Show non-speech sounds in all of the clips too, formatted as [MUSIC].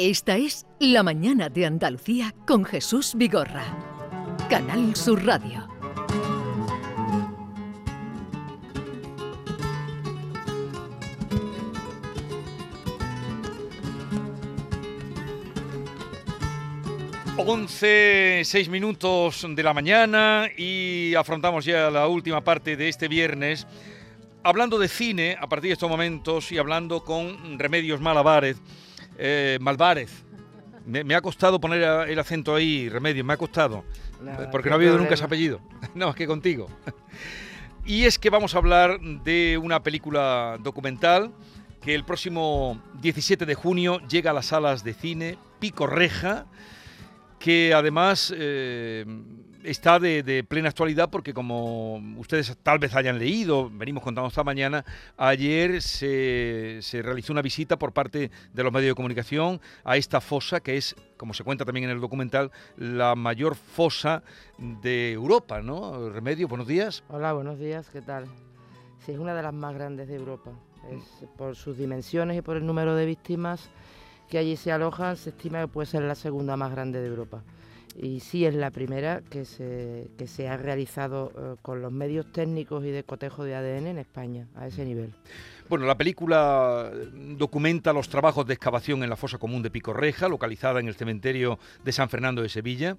Esta es La Mañana de Andalucía con Jesús Vigorra. Canal Sur Radio. Once, seis minutos de la mañana y afrontamos ya la última parte de este viernes hablando de cine a partir de estos momentos y hablando con Remedios Malavarez. Eh, Malvarez. Me, ha costado poner el acento ahí, Remedios, me ha costado. porque no ha habido nunca ese apellido. [LAUGHS] no, más que contigo. y es que vamos a hablar de una película documental que el próximo 17 de junio llega a las salas de cine, Pico Reja, que además eh, está de, plena actualidad porque como ustedes tal vez hayan leído, venimos contando esta mañana, ayer se, realizó una visita por parte de los medios de comunicación a esta fosa que es, como se cuenta también en el documental, la mayor fosa de Europa, ¿no? Remedio, buenos días. Hola, buenos días, ¿qué tal? Sí, es una de las más grandes de Europa. por sus dimensiones y por el número de víctimas que allí se alojan, se estima que puede ser la segunda más grande de Europa y sí es la primera que se, que se ha realizado eh, con los medios técnicos y de cotejo de ADN en España, a ese nivel. Bueno, la película documenta los trabajos de excavación en la fosa común de Picorreja, localizada en el cementerio de San Fernando de Sevilla,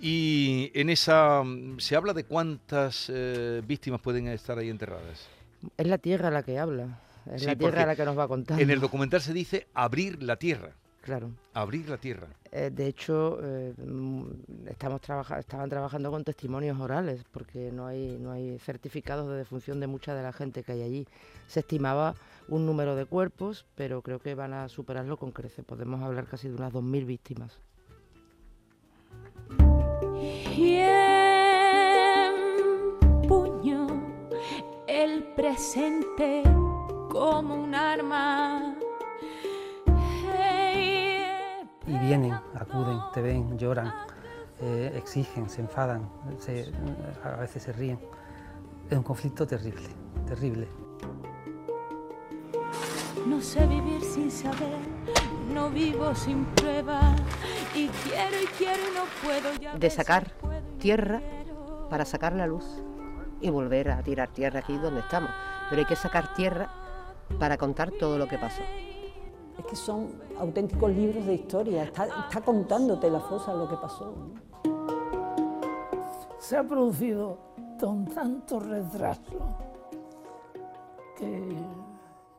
y en esa se habla de cuántas eh, víctimas pueden estar ahí enterradas. Es la tierra la que habla, es la tierra la que nos va a contar. En el documental se dice abrir la tierra. Claro. Abrir la tierra. Eh, de hecho, eh, estamos estaban trabajando con testimonios orales, porque no hay, no hay certificados de defunción de mucha de la gente que hay allí. Se estimaba un número de cuerpos, pero creo que van a superarlo con crece. Podemos hablar casi de unas 2.000 víctimas. puño el presente como un arma y vienen, acuden, te ven, lloran, eh, exigen, se enfadan, a veces se ríen. Es un conflicto terrible, terrible. No sé vivir sin saber, no vivo sin prueba y quiero y quiero y no puedo De sacar tierra para sacar la luz y volver a tirar tierra aquí donde estamos. Pero hay que sacar tierra para contar todo lo que pasó es que son auténticos libros de historia, está, contándote la fosa lo que pasó. Se ha producido con tanto retraso que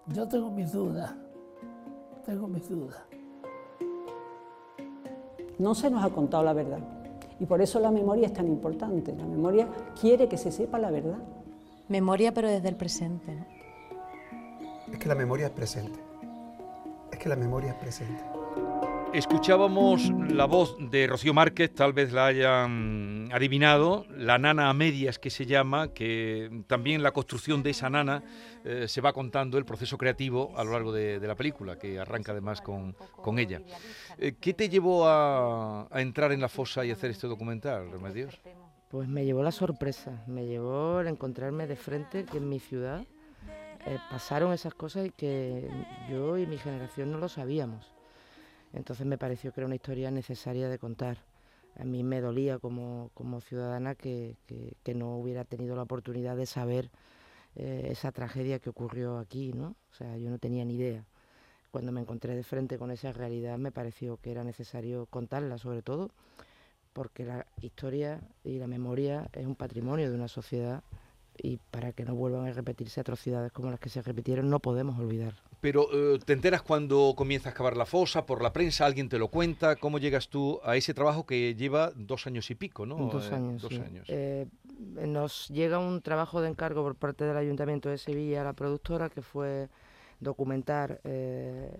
yo tengo mis dudas, tengo mis dudas. No se nos ha contado la verdad y por eso la memoria es tan importante. La memoria quiere que se sepa la verdad. Memoria pero desde el presente. ¿no? Es que la memoria es presente que la memoria es presente. Escuchábamos la voz de Rocío Márquez, tal vez la hayan adivinado, la nana a medias que se llama, que también la construcción de esa nana eh, se va contando el proceso creativo a lo largo de, la película, que arranca además con, con ella. Eh, ¿Qué te llevó a, a, entrar en la fosa y hacer este documental, Remedios? Pues me llevó la sorpresa, me llevó el encontrarme de frente que en mi ciudad eh, pasaron esas cosas y que yo y mi generación no lo sabíamos. Entonces me pareció que era una historia necesaria de contar. A mí me dolía como, ciudadana que, no hubiera tenido la oportunidad de saber eh, esa tragedia que ocurrió aquí, ¿no? O sea, yo no tenía ni idea. Cuando me encontré de frente con esa realidad me pareció que era necesario contarla, sobre todo porque la historia y la memoria es un patrimonio de una sociedad y para que no vuelvan a repetirse atrocidades como las que se repitieron no podemos olvidar. Pero eh, te enteras cuando comienza a excavar la fosa, por la prensa, alguien te lo cuenta, ¿cómo llegas tú a ese trabajo que lleva dos años y pico, ¿no? Dos eh, años. dos años. Eh, nos llega un trabajo de encargo por parte del Ayuntamiento de Sevilla a la productora que fue documentar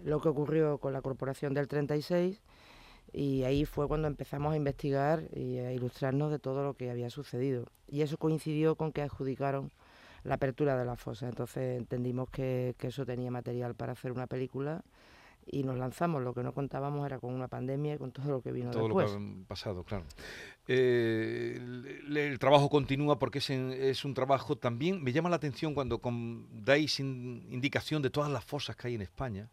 lo que ocurrió con la Corporación del 36 y ahí fue cuando empezamos a investigar y a ilustrarnos de todo lo que había sucedido. Y eso coincidió con que adjudicaron la apertura de la fosa. Entonces entendimos que, eso tenía material para hacer una película y nos lanzamos. Lo que no contábamos era con una pandemia y con todo lo que vino todo después. Todo lo que ha pasado, claro. Eh, el, trabajo continúa porque es, es, un trabajo también, me llama la atención cuando dais indicación de todas las fosas que hay en España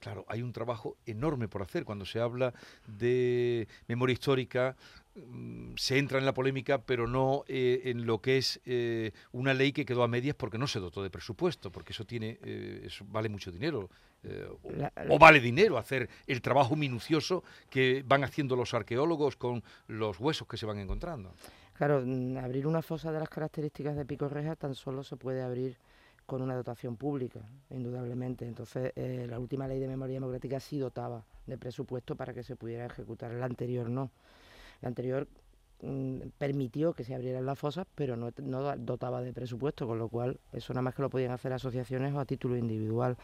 Claro, hay un trabajo enorme por hacer. Cuando se habla de memoria histórica, mm, se entra en la polémica, pero no eh, en lo que es eh, una ley que quedó a medias porque no se dotó de presupuesto, porque eso tiene, eh, eso vale mucho dinero. o, La- o vale dinero hacer el trabajo minucioso que van haciendo los arqueólogos con los huesos que se van encontrando. Claro, mm, abrir una fosa de las características de Pico Reja tan solo se puede abrir con una dotación pública, indudablemente. Entonces, eh, la última ley de memoria democrática sí dotaba de presupuesto para que se pudiera ejecutar, la anterior no. La anterior mm, permitió que se abrieran las fosas, pero no, no dotaba de presupuesto, con lo cual eso nada más que lo podían hacer asociaciones o a título individual.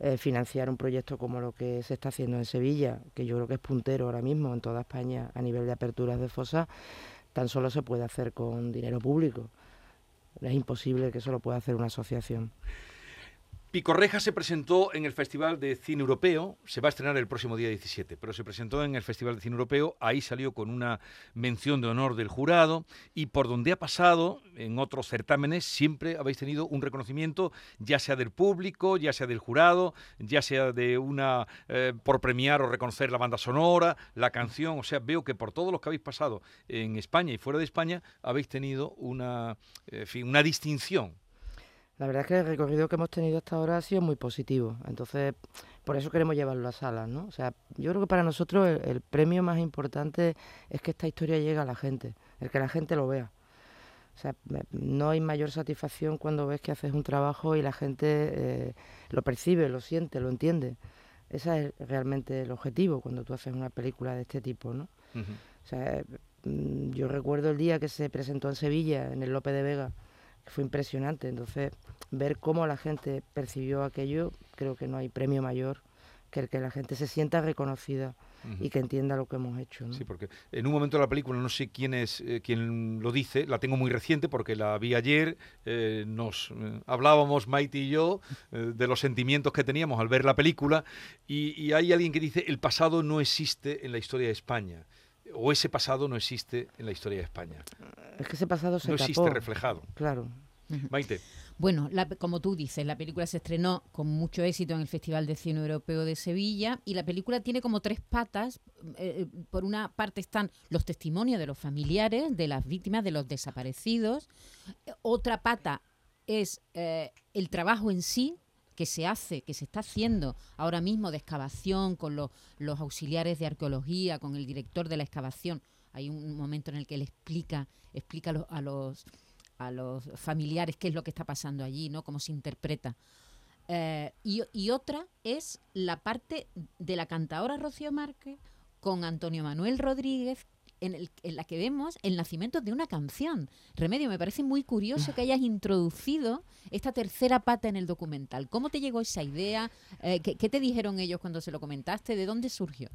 Eh, financiar un proyecto como lo que se está haciendo en Sevilla, que yo creo que es puntero ahora mismo en toda España a nivel de aperturas de fosas, tan solo se puede hacer con dinero público. Es imposible que eso lo pueda hacer una asociación. Picorreja se presentó en el Festival de Cine Europeo, se va a estrenar el próximo día 17, pero se presentó en el Festival de Cine Europeo, ahí salió con una mención de honor del jurado y por donde ha pasado en otros certámenes siempre habéis tenido un reconocimiento, ya sea del público, ya sea del jurado, ya sea de una eh, por premiar o reconocer la banda sonora, la canción, o sea, veo que por todos los que habéis pasado en España y fuera de España habéis tenido una, una distinción. La verdad es que el recorrido que hemos tenido hasta ahora ha sido muy positivo. Entonces, por eso queremos llevarlo a salas, ¿no? O sea, yo creo que para nosotros el, el premio más importante es que esta historia llegue a la gente, el que la gente lo vea. O sea, no hay mayor satisfacción cuando ves que haces un trabajo y la gente eh, lo percibe, lo siente, lo entiende. Ese es realmente el objetivo cuando tú haces una película de este tipo, ¿no? O sea, mm, yo recuerdo el día que se presentó en Sevilla, en el Lope de Vega, fue impresionante. Entonces, ver cómo la gente percibió aquello, creo que no hay premio mayor que el que la gente se sienta reconocida Ujú. y que entienda lo que hemos hecho. ¿no? Sí, porque en un momento de la película, no sé quién es eh, quién lo dice, la tengo muy reciente porque la vi ayer, eh, nos eh, hablábamos Maite y yo eh, de los sentimientos que teníamos al ver la película y, y hay alguien que dice el pasado no existe en la historia de España o ese pasado no existe en la historia de España. Es que ese pasado se no tapó. existe reflejado. Claro. Maite. Bueno, la- como tú dices, la película se estrenó con mucho éxito en el Festival de Cine Europeo de Sevilla y la película tiene como tres patas. Eh, eh, por una parte están los testimonios de los familiares, de las víctimas, de los desaparecidos. Eh, Otra pata es eh, el trabajo en sí que se hace, que se está haciendo ahora mismo de excavación con los, los auxiliares de arqueología, con el director de la excavación. Hay un momento en el que él explica, explica a los- a los familiares qué es lo que está pasando allí, ¿no? Cómo se interpreta. Eh, y, y otra es la parte de la cantadora Rocío Márquez con Antonio Manuel Rodríguez, en, el- en la que vemos el nacimiento de una canción. Remedio, me parece muy curioso que hayas introducido esta tercera pata en el documental. ¿Cómo te llegó esa idea? Eh, ¿qué, qué te dijeron ellos cuando se lo comentaste? ¿De dónde surgió?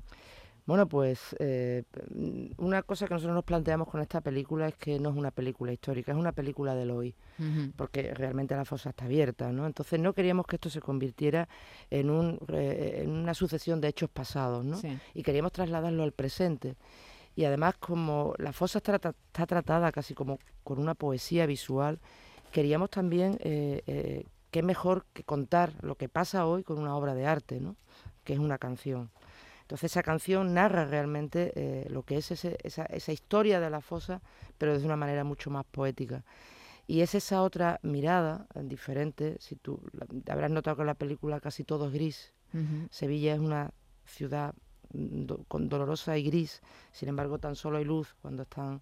Bueno, pues eh, mm, una cosa que nosotros nos planteamos con esta película es que no es una película histórica, es una película del hoy, porque realmente la fosa está abierta, ¿no? Entonces no queríamos que esto se convirtiera en, un, eh, en una sucesión de hechos pasados, ¿no? Sí. Y queríamos trasladarlo al presente. Y además, como la fosa está, está tratada casi como con una poesía visual, queríamos también, eh, eh, qué mejor que contar lo que pasa hoy con una obra de arte, ¿no? Que es una canción. Entonces esa canción narra realmente eh, lo que es ese- esa, esa historia de la fosa, pero de una manera mucho más poética. Y es esa otra mirada eh, diferente, si tú la- habrás notado que en la película casi todo es gris. Sevilla es una ciudad do- con dolorosa y gris, sin embargo tan solo hay luz cuando están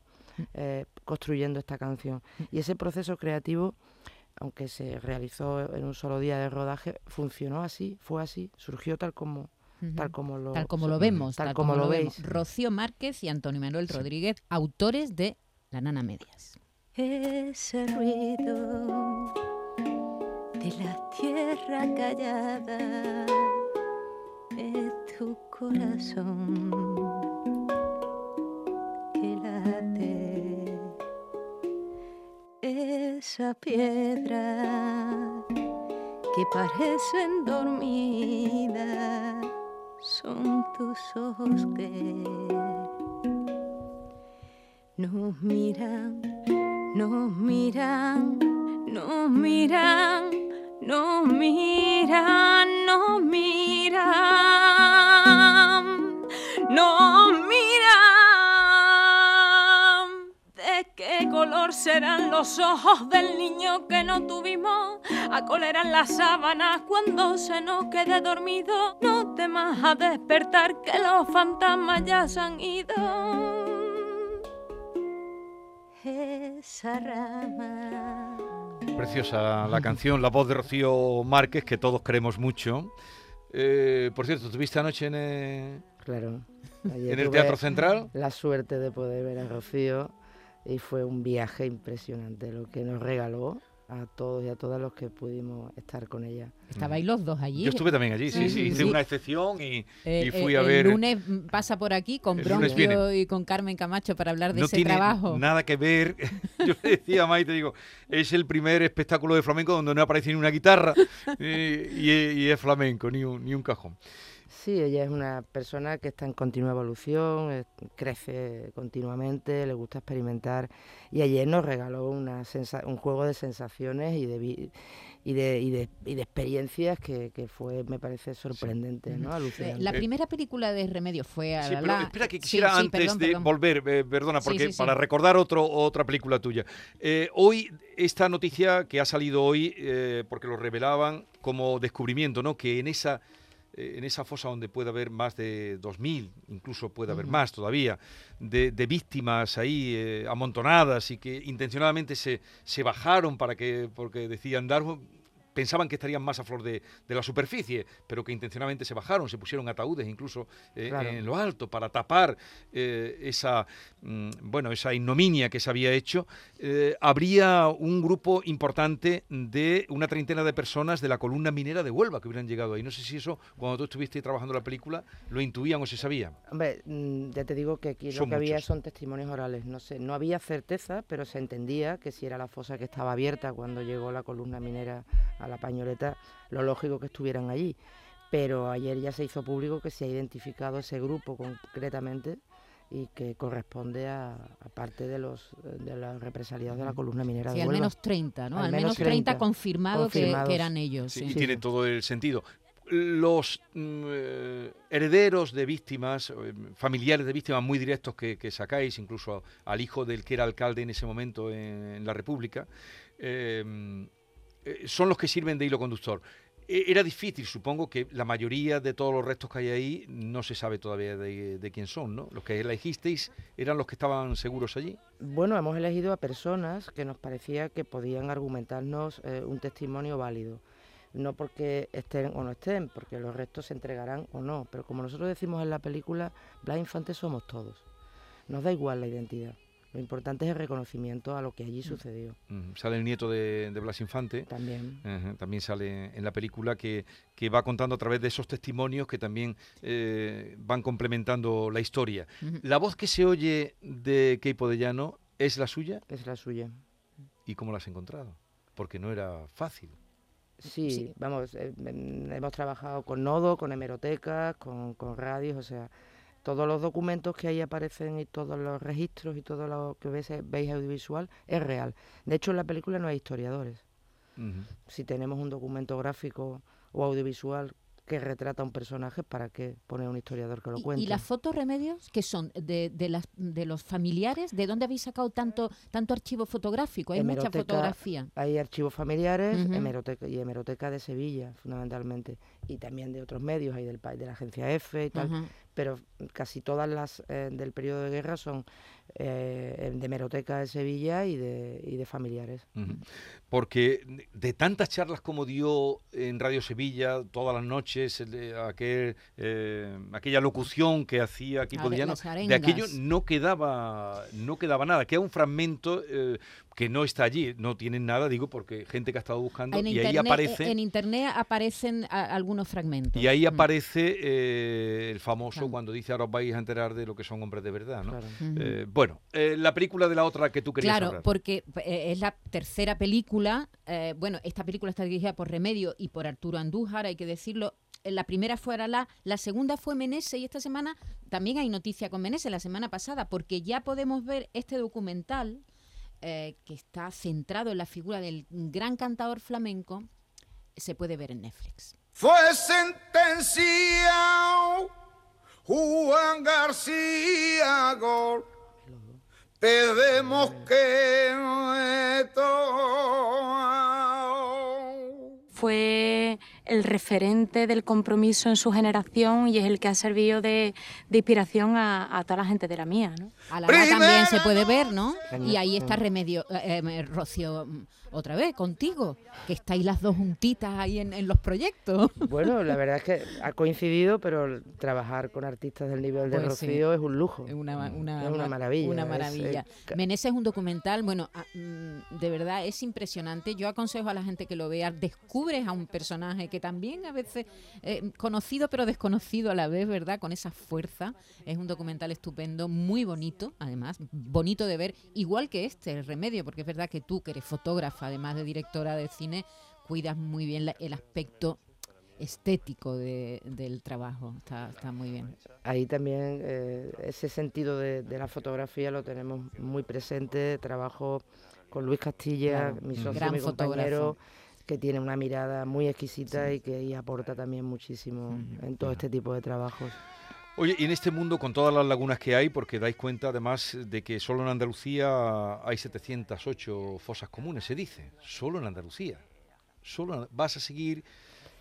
eh, construyendo esta canción. Y ese proceso creativo, aunque se realizó en un solo día de rodaje, funcionó así, fue así, surgió tal como, tal como lo, Tal como lo vemos, tal como lo vemos. veis. Rocío Márquez y Antonio Manuel Rodríguez, autores de La Nana Medias. Ese ruido de la tierra callada es tu corazón que late. Esa piedra que parecen dormidas son tus ojos que nos miran, nos miran, nos miran, nos miran, nos miran, nos miran. ¿De qué color serán los ojos del niño que no tuvimos? A coleran las sábanas cuando se nos quede dormido. No temas a despertar que los fantasmas ya se han ido. Esa rama. Preciosa la canción, la voz de Rocío Márquez, que todos queremos mucho. Eh, por cierto, ¿tuviste anoche en, Claro. en el Teatro Central? La suerte de poder ver a Rocío y fue un viaje impresionante lo que nos regaló a todos y a todas los que pudimos estar con ella. Estabais los dos allí. Yo estuve también allí, sí, sí, hice Sí. una excepción y, Eh, y fui eh, a ver... El lunes mm, pasa por aquí con. Bronquio y con Carmen Camacho para hablar de no ese tiene trabajo. nada que ver. [LAUGHS] Yo le decía a Maite, digo, es el primer espectáculo de flamenco donde no aparece ni una guitarra [LAUGHS] eh, y, y es flamenco, ni un, ni un cajón. Sí, ella es una persona que está en continua evolución, crece continuamente, le gusta experimentar y ayer nos regaló una sensa- un juego de sensaciones y de, vi- y de, y de, y de experiencias que, que fue, me parece, sorprendente, ¿no? Eh, Alucinante. La primera película de Remedios fue a Sí, la pero espera que quisiera sí, antes perdón, de perdón. volver, eh, perdona, Sí, porque sí, sí. para recordar otro, otra película tuya. Eh, hoy, esta noticia que ha salido hoy, eh, porque lo revelaban como descubrimiento, ¿no? Que en esa, eh, en esa fosa donde puede haber más de 2.000, incluso puede haber más todavía, de, de víctimas ahí eh, amontonadas y que intencionadamente se, se bajaron para que, porque decían dar pensaban que estarían más a flor de, de la superficie, pero que intencionadamente se bajaron, se pusieron ataúdes incluso eh, Claro. en lo alto para tapar eh, esa, mm, bueno, esa ignominia que se había hecho. Eh, habría un grupo importante de una treintena de personas de la columna minera de Huelva que hubieran llegado ahí. No sé si eso, cuando tú estuviste trabajando la película, lo intuían o se sabía. Hombre, mm, ya te digo que aquí Son lo que había son testimonios orales. No sé, no había certeza, pero se entendía que si era la fosa que estaba abierta cuando llegó la columna minera a la pañoleta, lo lógico que estuvieran allí. Pero ayer ya se hizo público que se ha identificado ese grupo concretamente y que corresponde a, a parte de los de los represaliados de la columna minera Sí, de al menos 30, ¿no? Al, menos 30, confirmado que- eran ellos. Sí, sí. y tiene todo el sentido. Los mm, eh, herederos de víctimas, eh, familiares de víctimas muy directos que, que sacáis, incluso al hijo del que era alcalde en ese momento en, en la República, eh, eh, son los que sirven de hilo conductor. E- Era difícil, supongo que la mayoría de todos los restos que hay ahí no se sabe todavía de, quién son, ¿no? Los que elegisteis eran los que estaban seguros allí. Bueno, hemos elegido a personas que nos parecía que podían argumentarnos eh, un testimonio válido. No porque estén o no estén, porque los restos se entregarán o no. Pero como nosotros decimos en la película, Blas Infante somos todos. Nos da igual la identidad. Lo importante es el reconocimiento a lo que allí sucedió. Mm, Sale el nieto de, de Blas Infante. También. Ajá, también sale en la película que, que va contando a través de esos testimonios que también eh, van complementando la historia. Ujú. La voz que se oye de Keipo de Llano es la suya. Es la suya. ¿Y cómo la has encontrado? Porque no era fácil. Sí, vamos, eh, em, hemos trabajado con nodo, con hemerotecas, con, con radios, o sea, todos los documentos que ahí aparecen y todos los registros y todo lo que veis, veis audiovisual es real. De hecho, en la película no hay historiadores. Si tenemos un documento gráfico o audiovisual que retrata a un personaje, ¿para qué poner un historiador que lo ¿Y- cuente? ¿Y las fotos remedios que son de, de, las, de los familiares? ¿De dónde habéis sacado tanto, tanto archivo fotográfico? Hay mucha Hemeroteca- fotografía. Hay archivos familiares hemeroteca, y hemeroteca de Sevilla, fundamentalmente, y también de otros medios, hay del, de la agencia F y tal. Pero casi todas las eh, del periodo de guerra son eh, de hemeroteca de Sevilla y de, y de familiares. Porque de tantas charlas como dio en Radio Sevilla todas las noches, el aquel, eh, aquella locución que hacía Keipo Ah, de aquello no quedaba, no quedaba nada. Queda un fragmento eh, que no está allí, no tienen nada, digo, porque gente que ha estado buscando En y internet, ahí aparece. en internet aparecen a- algunos fragmentos. Y ahí Mm. aparece eh, el famoso cuando dice ahora os vais a enterar de lo que son hombres de verdad, ¿no? Eh, bueno, eh, la película de la otra que tú querías Claro, hablar. porque eh, es la tercera película. eh, bueno, esta película está dirigida por Remedio y por Arturo Andújar, hay que decirlo. La primera fue Aralá, la segunda fue Menese y esta semana también hay noticia con Menese, la semana pasada, porque ya podemos ver este documental eh, que está centrado en la figura del gran cantador flamenco se puede ver en Netflix. Fue sentenciado Juan García Gol. Pedemos que fue el referente del compromiso en su generación y es el que ha servido de, inspiración a, toda la gente de la mía. ¿no? A la también se puede ver, ¿no? Y ahí está Remedio, eh, eh, Rocío otra vez contigo, que estáis las dos juntitas ahí en, los proyectos. Bueno, la verdad es que [LAUGHS] ha coincidido, pero trabajar con artistas del nivel de pues Rocío es un lujo. Es una, maravilla. Una maravilla. Es, es un documental, bueno, ah, mm, de verdad es impresionante. Yo aconsejo a la gente que lo vea. Descubres a un personaje que también a veces eh, conocido pero desconocido a la vez, ¿verdad? Con esa fuerza. Es un documental estupendo, muy bonito, además, bonito de ver, igual que este, El Remedio, porque es verdad que tú, que eres fotógrafo, además de directora de cine, cuidas muy bien el aspecto estético del trabajo. Está, muy bien. Ahí también eh, ese sentido de, la fotografía lo tenemos muy presente. Trabajo con Luis Castilla, mi socio, mi compañero, que tiene una mirada muy exquisita y que aporta también muchísimo en todo este tipo de trabajos. Oye, y en este mundo, con todas las lagunas que hay, porque dais cuenta además de que solo en Andalucía hay 708 fosas comunes, se dice, solo en Andalucía. Solo ¿Vas a seguir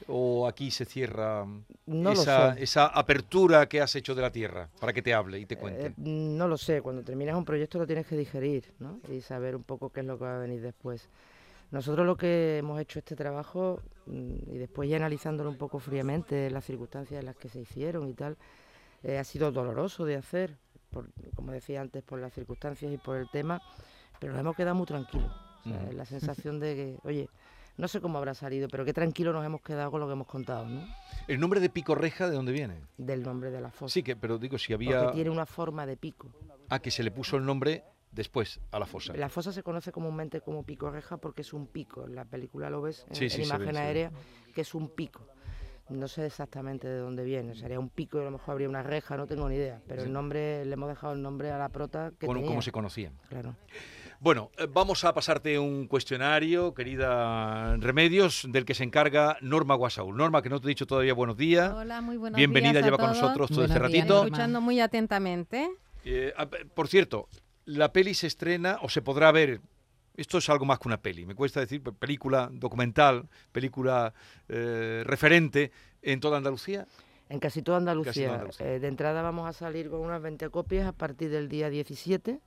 o aquí se cierra esa, esa, apertura que has hecho de la tierra para que te hable y te cuente? Eh, no lo sé, cuando terminas un proyecto lo tienes que digerir ¿no? y saber un poco qué es lo que va a venir después. Nosotros lo que hemos hecho este trabajo, mm, y después ya analizándolo un poco fríamente, las circunstancias en las que se hicieron y tal, eh, ha sido doloroso de hacer, como decía antes, por las circunstancias y por el tema, pero nos hemos quedado muy tranquilos. La [LAUGHS] sensación de que, oye, no sé cómo habrá salido, pero qué tranquilo nos hemos quedado con lo que hemos contado, ¿no? ¿El nombre de Pico Reja de dónde viene? Del nombre de la fosa. Sí, que, pero digo, si había... Porque tiene una forma de pico. Ah, que se le puso el nombre después a la fosa. La fosa se conoce comúnmente como Pico Reja porque es un pico. En la película lo ves en, imagen aérea, que es un pico. No sé exactamente de dónde viene, sería un pico y a lo mejor habría una reja, no tengo ni idea. Pero el nombre, le hemos dejado el nombre a la prota que bueno, Como se conocían. Claro. Bueno, eh, vamos a pasarte un cuestionario, querida Remedios, del que se encarga Norma Guasaúl. Norma, que no te he dicho todavía buenos días. Hola, muy buenos Bienvenida, días. Bienvenida, lleva con nosotros todo este ratito. Escuchando muy atentamente. Eh, por cierto, la peli se estrena o se podrá ver esto es algo más que una peli. Me cuesta decir película documental, película eh, referente en toda Andalucía. En casi toda Andalucía. Eh, de entrada vamos a salir con unas 20 copias a partir del día 17.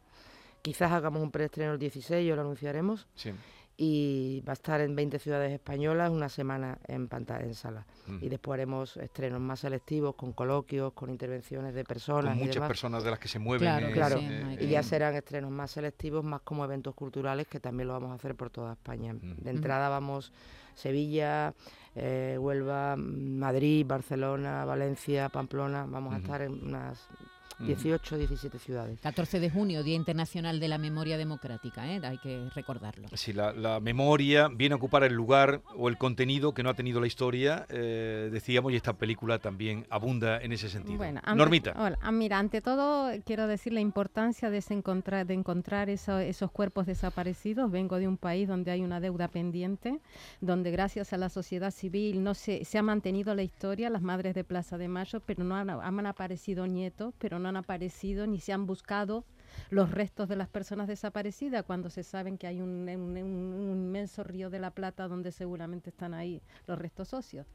Quizás hagamos un preestreno el 16, yo lo anunciaremos. Sí y va a estar en 20 ciudades españolas una semana en pantalla en sala. Y después haremos estrenos más selectivos con coloquios con intervenciones de personas con muchas personas de las que se mueven claro, y ya serán estrenos más selectivos más como eventos culturales que también lo vamos a hacer por toda España. De entrada vamos Sevilla eh, Huelva Madrid Barcelona Valencia Pamplona. Vamos a estar en unas 18 17 ciudades. 14 de junio, Día Internacional de la Memoria Democrática, ¿eh? hay que recordarlo. Sí, la, memoria viene a ocupar el lugar o el contenido que no ha tenido la historia, eh, decíamos, y esta película también abunda en ese sentido. Bueno, Normita. Hola, mira, ante todo quiero decir la importancia de, encontrar, de encontrar esos cuerpos desaparecidos. Vengo de un país donde hay una deuda pendiente, donde gracias a la sociedad civil no se, se ha mantenido la historia, las madres de Plaza de Mayo, pero no han, han aparecido nietos, pero no han aparecido ni se han buscado los restos de las personas desaparecidas cuando se saben que hay un, inmenso río de la Plata donde seguramente están ahí los restos socios.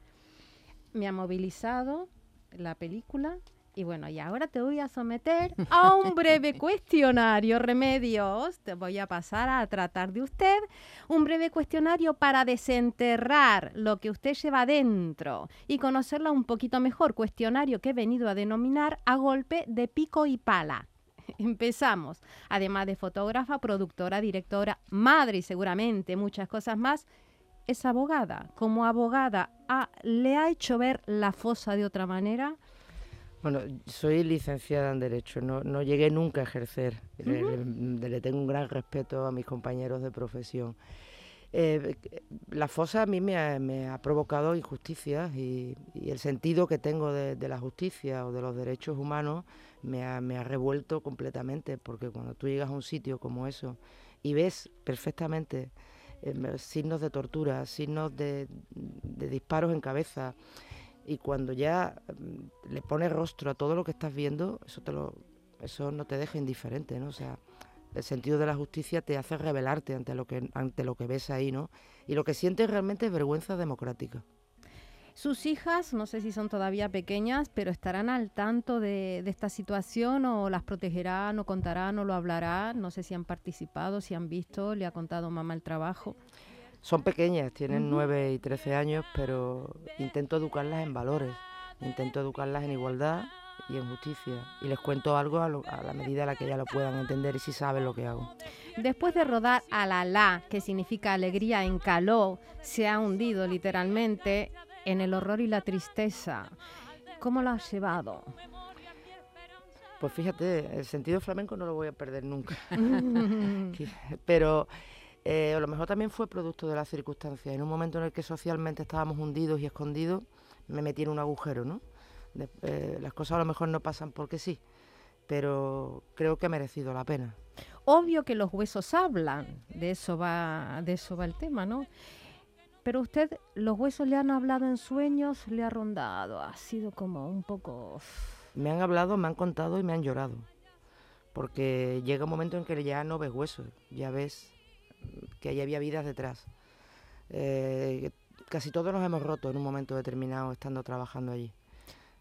Me ha movilizado la película y bueno, y ahora te voy a someter a un breve [LAUGHS] cuestionario, Remedios. Te voy a pasar a tratar de usted un breve cuestionario para desenterrar lo que usted lleva dentro y conocerla un poquito mejor. Cuestionario que he venido a denominar a golpe de pico y pala. [LAUGHS] Empezamos. Además de fotógrafa, productora, directora, madre y seguramente muchas cosas más, es abogada. Como abogada, ah, ¿le ha hecho ver la fosa de otra manera? Bueno, soy licenciada en Derecho, no, no llegué nunca a ejercer. le, tengo un gran respeto a mis compañeros de profesión. Eh, la fosa a mí me ha, provocado injusticias y, el sentido que tengo de, la justicia o de los derechos humanos me ha, me ha revuelto completamente, porque cuando tú llegas a un sitio como eso y ves perfectamente em, signos de tortura, signos de, de disparos en cabeza. Y cuando ya mm, le pones rostro a todo lo que estás viendo, eso te lo, eso no te deja indiferente, ¿no? O sea, el sentido de la justicia te hace rebelarte ante lo que ante lo que ves ahí, ¿no? Y lo que sientes realmente es vergüenza democrática. Sus hijas, no sé si son todavía pequeñas, pero estarán al tanto de, de, esta situación o las protegerán o contarán o lo hablarán. No sé si han participado, si han visto, le ha contado mamá el trabajo. Son pequeñas, tienen nueve 9 y 13 años, pero intento educarlas en valores, intento educarlas en igualdad y en justicia. Y les cuento algo a, lo, a, la medida a la que ellas lo puedan entender y si saben lo que hago. Después de rodar Alalá, que significa alegría en caló, se ha hundido literalmente en el horror y la tristeza. ¿Cómo lo has llevado? Pues fíjate, el sentido flamenco no lo voy a perder nunca. [LAUGHS] [LAUGHS] Pero eh, a lo mejor también fue producto de las circunstancias. En un momento en el que socialmente estábamos hundidos y escondidos, me metí en un agujero, ¿no? De, eh, las cosas a lo mejor no pasan porque sí, pero creo que ha merecido la pena. Obvio que los huesos hablan, de eso va, de eso va el tema, ¿no? Pero usted, los huesos le han hablado en sueños, le ha rondado, ha sido como un poco... Me han hablado, me han contado y me han llorado. Porque llega un momento en que ya no ves huesos, ya ves que ahí había vidas detrás. Eh, casi todos nos hemos roto en un momento determinado estando trabajando allí.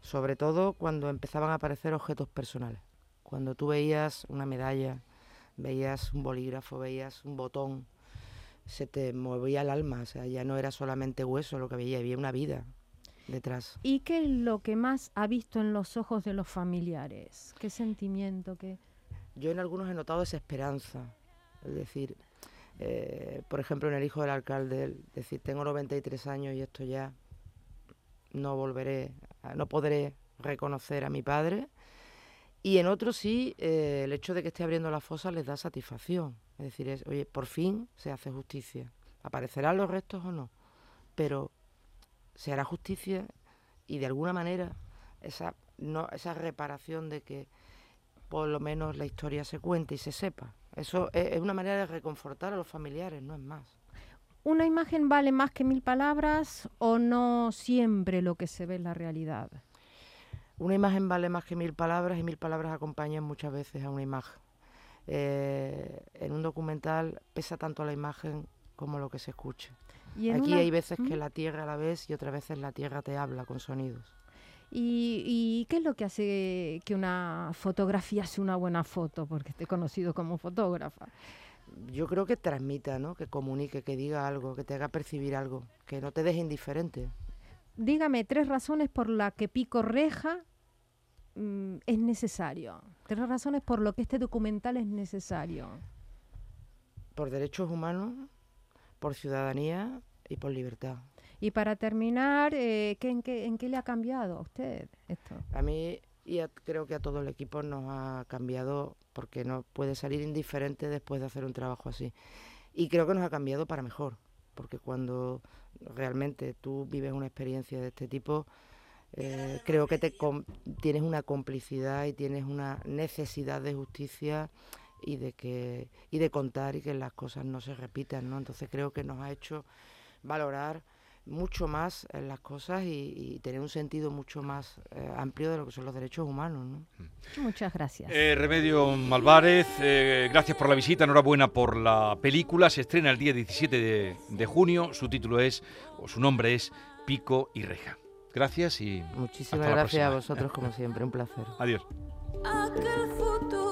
Sobre todo cuando empezaban a aparecer objetos personales. Cuando tú veías una medalla, veías un bolígrafo, veías un botón, se te movía el alma, o sea, ya no era solamente hueso lo que veía, había una vida detrás. ¿Y qué es lo que más ha visto en los ojos de los familiares? ¿Qué sentimiento? Qué... Yo en algunos he notado desesperanza, es decir, eh, por ejemplo en el hijo del alcalde, decir, tengo 93 años y esto ya no volveré, no podré reconocer a mi padre. Y en otros sí, eh, el hecho de que esté abriendo la fosa les da satisfacción. Es decir, oye, por fin se hace justicia. ¿Aparecerán los restos o no? Pero se hará justicia y de alguna manera esa, no, esa reparación de que por lo menos la historia se cuente y se sepa. Eso es, una manera de reconfortar a los familiares, no es más. ¿Una imagen vale más que mil palabras o no siempre lo que se ve es la realidad? Una imagen vale más que mil palabras y mil palabras acompañan muchas veces a una imagen. Eh, en un documental pesa tanto la imagen como lo que se escucha. ¿Y Aquí una... hay veces que la tierra la ves y otras veces la tierra te habla con sonidos. ¿Y, ¿Y, qué es lo que hace que una fotografía sea una buena foto? Porque esté conocido como fotógrafa. Yo creo que transmita, ¿no? que comunique, que diga algo, que te haga percibir algo, que no te deje indiferente. Dígame tres razones por las que Pico Reja mm, es necesario. Tres razones por lo que este documental es necesario. Por derechos humanos, por ciudadanía y por libertad. Y para terminar, eh, ¿qué, en, qué, ¿en qué le ha cambiado a usted esto? A mí y a, creo que a todo el equipo nos ha cambiado porque no puede salir indiferente después de hacer un trabajo así. Y creo que nos ha cambiado para mejor, porque cuando realmente tú vives una experiencia de este tipo, eh, creo que te tienes una complicidad y tienes una necesidad de justicia y de que y de contar y que las cosas no se repitan, ¿no? Entonces creo que nos ha hecho valorar mucho más en las cosas y, y, tener un sentido mucho más eh, amplio de lo que son los derechos humanos. ¿no? Muchas gracias. Eh, Remedio Malvarez, eh, gracias por la visita, enhorabuena por la película. Se estrena el día 17 de, de, junio. Su título es, o su nombre es Pico y Reja. Gracias y. Muchísimas gracias a vosotros, como siempre. Un placer. Adiós. Aquel futuro